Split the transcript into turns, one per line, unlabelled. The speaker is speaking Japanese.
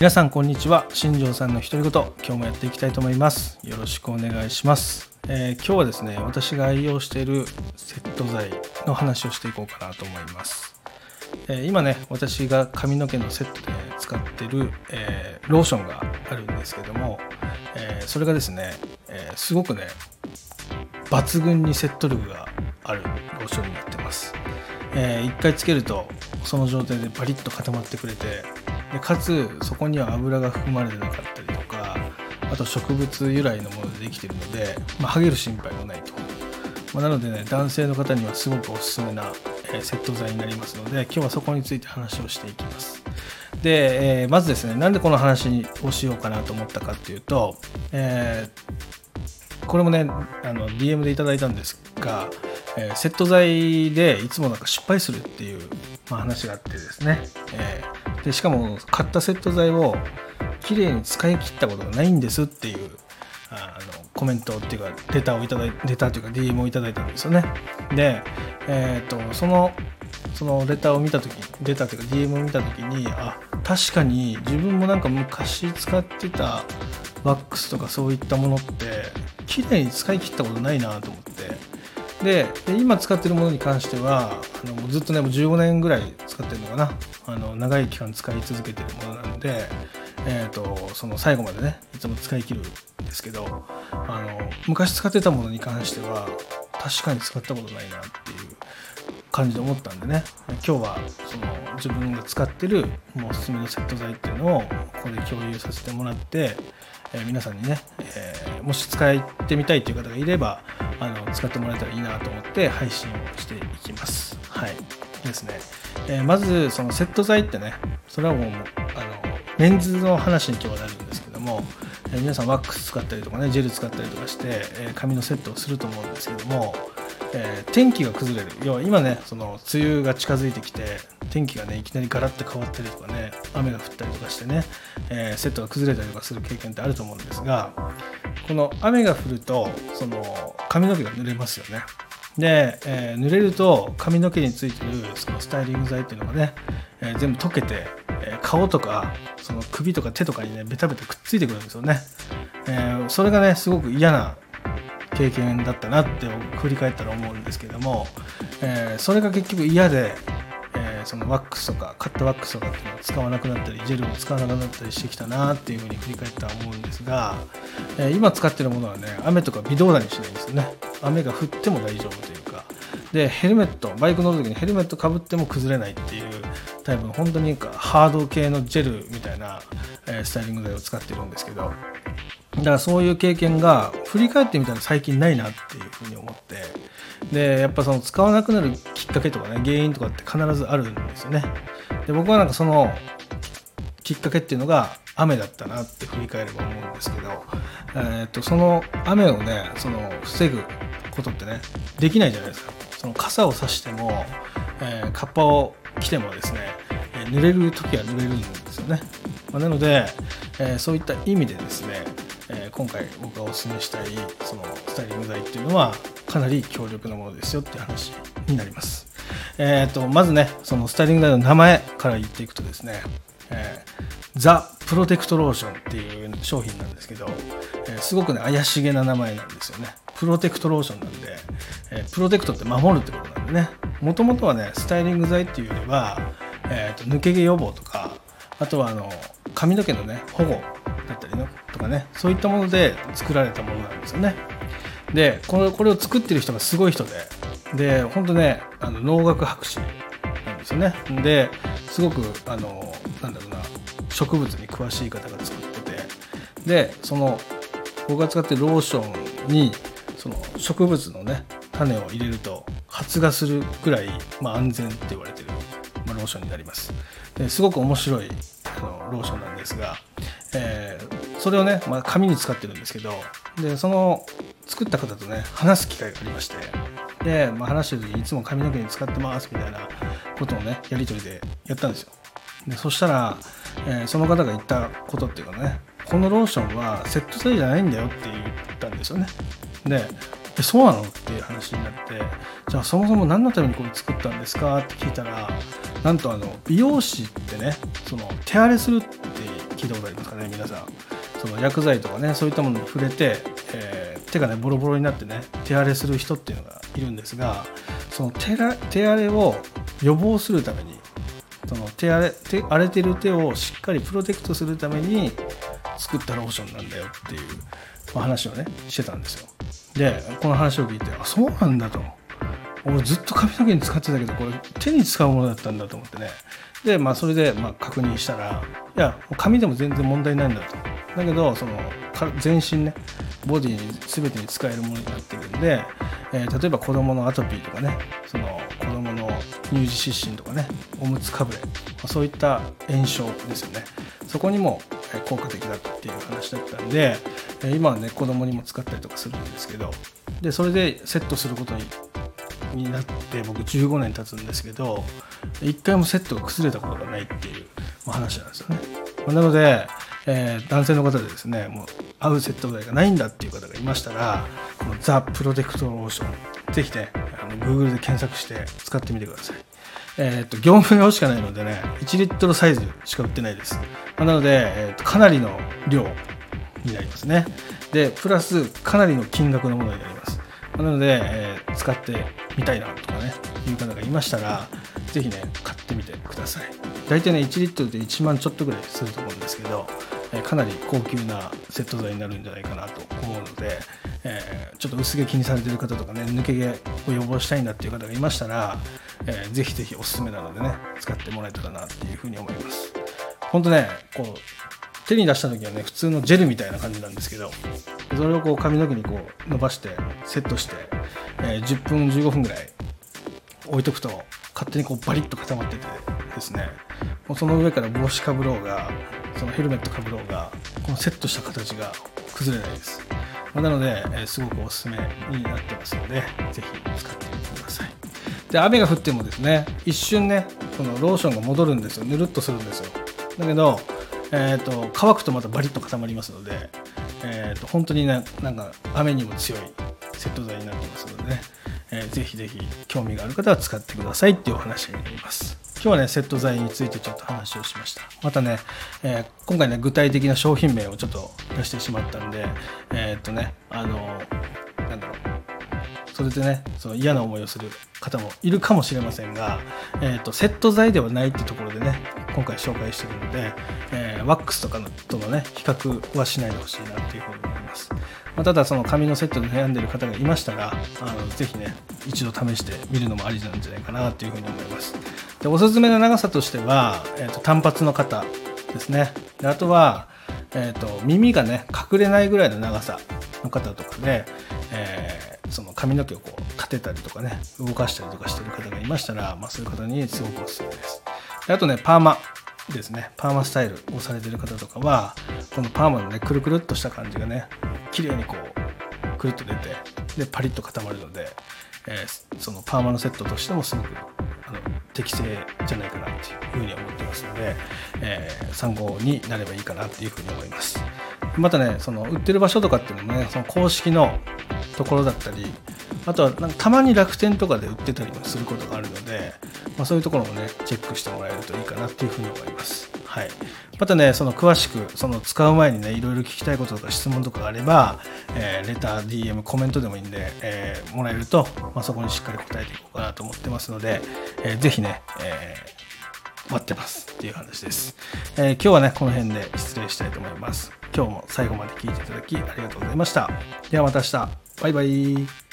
皆さんこんにちは。新庄さんの独り言今日もやっていきたいと思います。よろしくお願いします、えー今日はですね私が愛用しているセット剤の話をしていこうかなと思います、えー今ね私が髪の毛のセットで使ってる、えーローションがあるんですけども、えそれがですね、えすごくね抜群に説得力があるローションになってます、え1回つけるとその状態でバリッと固まってくれてでかつそこには油が含まれてなかったりとかあと植物由来のものでできてるので、まあ、剥げる心配もないと、まあなのでね男性の方にはすごくおすすめな、えセット剤になりますので今日はそこについて話をしていきます。で、えーまずですねなんでこの話をしようかなと思ったかっていうと、えーこれもねあの DM でいただいたんですが、えーセット剤でいつもなんか失敗するっていう、まあ、話があってですね、えでしかも買ったセット剤をきれいに使い切ったことがないんですっていうあのコメントっていうかレタをいただいレタというか DM をいただいたんですよね。で、えー、とそのそのレターを見た時レターというか DM を見た時にあ確かに自分もなんか昔使ってたワックスとかそういったものって綺麗に使い切ったことないなと思って。で今使ってるものに関してはあのずっとねもう15年ぐらい使ってるのかな。あの長い期間使い続けてるものなので、えー、とその最後までねいつも使い切るんですけどあの昔使ってたものに関しては確かに使ったことないなっていう感じで思ったんでね。今日はその自分が使ってるもうおすすめのセット剤っていうのをここで共有させてもらって、えー皆さんにね、えーもし使ってみたいという方がいればあの使ってもらえたらいいなと思って配信をしていきます。はい。ですね、えーまずそのセット剤ってねそれはもうあのメンズの話に今日はなるんですけども、えー皆さんワックス使ったりとかねジェル使ったりとかして、えー髪のセットをすると思うんですけども、え天気が崩れる。要は今ねその梅雨が近づいてきて天気がねいきなりガラッと変わったりとかね雨が降ったりとかしてね、えセットが崩れたりとかする経験ってあると思うんですがこの雨が降るとその髪の毛が濡れますよね。で、えー濡れると髪の毛についてるそのスタイリング剤っていうのがね、えー全部溶けて、えー顔とかその首とか手とかにねベタベタくっついてくるんですよね、えそれがねすごく嫌な経験だったなって振り返ったら思うんですけども、えそれが結局嫌で、そのワックスとかカットワックスとかっていうのを使わなくなったりジェルを使わなくなったりしてきたなっていうふうに振り返ったら思うんですが、えー今使ってるものはね雨とか微動だにしないんですよね。雨が降っても大丈夫というか。でヘルメットバイク乗る時にヘルメットかぶっても崩れないっていうタイプの本当にかハード系のジェルみたいな、えースタイリング剤を使ってるんですけど。だからそういう経験が振り返ってみたら最近ないなっていうふうに思って。でやっぱその使わなくなるきっかけとかね原因とかって必ずあるんですよね。で僕はなんかそのきっかけっていうのが雨だったなって振り返れば思うんですけど、えー、とその雨をねその防ぐことってねできないじゃないですか。その傘を差しても、えーカッパを着てもですね、え濡れる時は濡れるんですよね、まあなので、えーそういった意味でですね、え今回僕がお勧めしたいそのスタイリング剤っていうのはかなり強力なものですよって話になります。えー、とまずねそのスタイリング剤の名前から言っていくとですね、えーザ・プロテクトローションっていう商品なんですけど、えーすごくね怪しげな名前なんですよね。プロテクトローションなんで、えープロテクトって守るってことなんでね。もともとはねスタイリング剤っていうよりは、えーと抜け毛予防とかあとはあの髪の毛のね保護だったりねとかねそういったもので作られたものなんですよね。でこれこれを作ってる人がすごい人でで本当ねあの農学博士なんですよね。ですごくあのなんだろうな植物に詳しい方が作っててでその僕が使ってるローションにその植物のね種を入れると発芽するくらい、まあ、安全って言われてる、まあ、ローションになります。ですごく面白いあのローションなんですが、えーそれをね、まあ、紙に使ってるんですけどでその作った方とね話す機会がありましてで、まあ、話してる時にいつも髪の毛に使ってますみたいなことをねやり取りでやったんですよ。でそしたら、えーその方が言ったことっていうかねこのローションはセット剤じゃないんだよって言ったんですよね。でえそうなの？っていう話になってじゃあそもそも何のためにこれ作ったんですか？って聞いたらなんとあの美容師ってねその手荒れするって聞いたことありますかね皆さん。その薬剤とかねそういったものに触れて、えー、手がねボロボロになってね手荒れする人っていうのがいるんですがその手手荒れを予防するためにその手荒れ手荒れてる手をしっかりプロテクトするために作ったローションなんだよっていう、まあ、話をねしてたんですよ。でこの話を聞いてあそうなんだと。俺ずっと髪の毛に使ってたけどこれ手に使うものだったんだと思ってね。でまあそれでま確認したらいや髪でも全然問題ないんだと。だけどその全身ねボディに全てに使えるものになってるんで、えー、例えば子供のアトピーとかねその子供の乳児湿疹とかねおむつかぶれそういった炎症ですよね。そこにも効果的だっていう話だったんで今はね子供にも使ったりとかするんですけどでそれでセットすることにになって僕15年経つんですけど一回もセットが崩れたことがないっていう話なんですよね。なので、えー、男性の方でですねもう合うセット剤がないんだっていう方がいましたらこのザ・プロテクトローションぜひねあの Google で検索して使ってみてください。えーと、業務用しかないのでね1リットルサイズしか売ってないです。なので、えーとかなりの量になりますね。でプラスかなりの金額のものになります。なので、えー、使ってみたいなとかねいう方がいましたら是非ね買ってみてください。大体ね1リットルで1万ちょっとぐらいすると思うんですけど、かなり高級なセット剤になるんじゃないかなと思うので、えー、ちょっと薄毛気にされてる方とかね抜け毛を予防したいんだっていう方がいましたら、えー、ぜひぜひおすすめなのでね使ってもらえたらなっていうふうに思います。本当ねこう手に出した時はね普通のジェルみたいな感じなんですけどそれをこう髪の毛にこう伸ばしてセットして、えー、10分15分ぐらい置いとくと勝手にこうバリッと固まっててですね。もうその上から帽子かぶろうがそのヘルメットかぶろうがこのセットした形が崩れないです、まあ、なので、えー、すごくおすすめになってますので是非使ってみてください。で雨が降ってもですね一瞬ねこのローションが戻るんですよ。ぬるっとするんですよ。だけどえーと、乾くとまたバリッと固まりますので、えーと、本当にねなんか雨にも強いセット剤になってますのでね、えー、ぜひぜひ興味がある方は使ってくださいっていうお話になります。今日はねセット剤についてちょっと話をしました。またね、えー、今回ね具体的な商品名をちょっと出してしまったんでえっ、とねあのなんだろう。それでねその嫌な思いをする方もいるかもしれませんが、えーと、セット剤ではないってところでね今回紹介してるので、えー、ワックスとかとのね比較はしないでほしいなっていうふうに思います、まあ、ただその髪のセットで悩んでる方がいましたらあのぜひね一度試してみるのもありなんじゃないかなというふうに思います。でおすすめの長さとしては、えーと、単発の方ですね。であとは、えーと耳がね隠れないぐらいの長さの方とかで、えーその髪の毛をこう立てたりとかね動かしたりとかしてる方がいましたら、まあ、そういう方にすごくおすすめです。あとねパーマですね。パーマスタイルをされてる方とかはこのパーマのねくるくるっとした感じがね綺麗にこうくるっと出てでパリッと固まるので、えー、そのパーマのセットとしてもすごくあの適正じゃないかなっていうふうに思ってますので、えー、参考になればいいかなっていうふうに思います。またねその売ってる場所とかっていうのもねその公式のところだったりあとはなんかたまに楽天とかで売ってたりもすることがあるので、まあ、そういうところもねチェックしてもらえるといいかなっていうふうに思います。はい、またねその詳しくその使う前にねいろいろ聞きたいこととか質問とかがあれば、えー、レター DM コメントでもいいんで、えー、もらえると、まあ、そこにしっかり答えていこうかなと思ってますので、えー、ぜひね、えー、待ってますっていう話です、えー、今日はねこの辺で失礼したいと思います。今日も最後まで聞いていただきありがとうございました。ではまた明日。バイバイ。